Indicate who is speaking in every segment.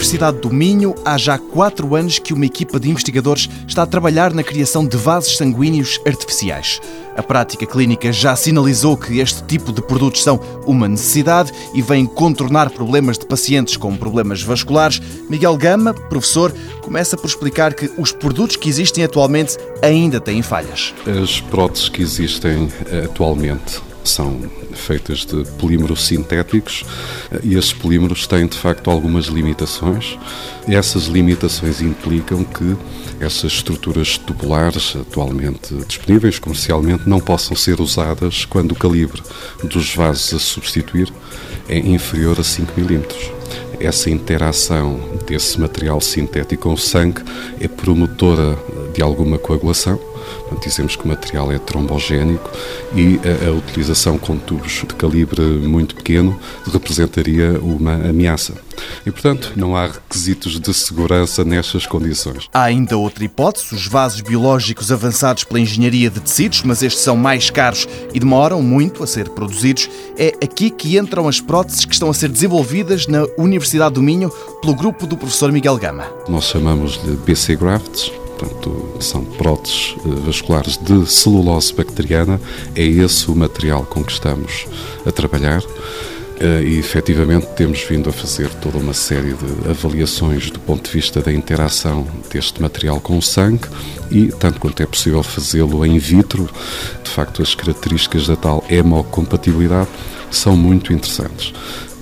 Speaker 1: Universidade do Minho, há já quatro anos que uma equipa de investigadores está a trabalhar na criação de vasos sanguíneos artificiais. A prática clínica já sinalizou que este tipo de produtos são uma necessidade e vêm contornar problemas de pacientes com problemas vasculares. Miguel Gama, professor, começa por explicar que os produtos que existem atualmente ainda têm falhas.
Speaker 2: As próteses que existem atualmente são feitas de polímeros sintéticos e esses polímeros têm de facto algumas limitações. Essas limitações implicam que essas estruturas tubulares atualmente disponíveis comercialmente não possam ser usadas quando o calibre dos vasos a substituir é inferior a 5 milímetros essa interação desse material sintético com o sangue é promotora de alguma coagulação dizemos que o material é trombogénico e a, a, utilização com tubos de calibre muito pequeno representaria uma ameaça. E, portanto, não há requisitos de segurança nestas condições.
Speaker 1: Há ainda outra hipótese, os vasos biológicos avançados pela engenharia de tecidos, mas estes são mais caros e demoram muito a ser produzidos. É aqui que entram as próteses que estão a ser desenvolvidas na Universidade do Minho pelo grupo do professor Miguel Gama.
Speaker 2: Nós chamamos-lhe BC Grafts, portanto, são próteses eh, vasculares de celulose bacteriana, é esse o material com que estamos a trabalhar. Eh, e efetivamente temos vindo a fazer toda uma série de avaliações do ponto de vista da interação deste material com o sangue e, tanto quanto é possível fazê-lo in vitro, de facto as características da tal hemocompatibilidade são muito interessantes.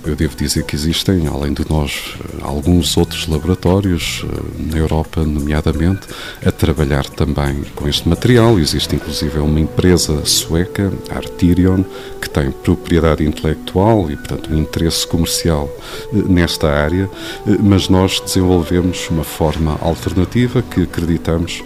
Speaker 2: Eu devo dizer que existem, além de nós, alguns outros laboratórios eh, na Europa, nomeadamente, a trabalhar também com este material. Existe inclusive uma empresa sueca, Artirion, que tem propriedade intelectual e, portanto, um interesse comercial eh, nesta área, eh, mas nós desenvolvemos uma forma alternativa que acreditamos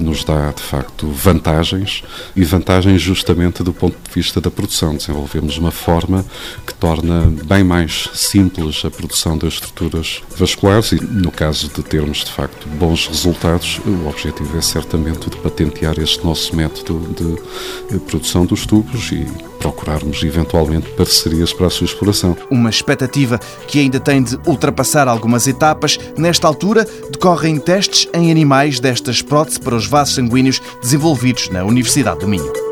Speaker 2: nos dá, de facto, vantagens e vantagens justamente do ponto de vista da produção. Desenvolvemos uma forma que torna bem mais mais simples a produção das estruturas vasculares e, no caso de termos, de facto, bons resultados, o objetivo é certamente de patentear este nosso método de produção dos tubos e procurarmos eventualmente parcerias para a sua exploração.
Speaker 1: Uma expectativa que ainda tem de ultrapassar algumas etapas. Nesta altura, decorrem testes em animais destas próteses para os vasos sanguíneos desenvolvidos na Universidade do Minho.